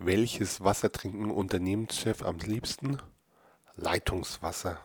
Welches Wasser trinken Unternehmenschef am liebsten? Leitungswasser.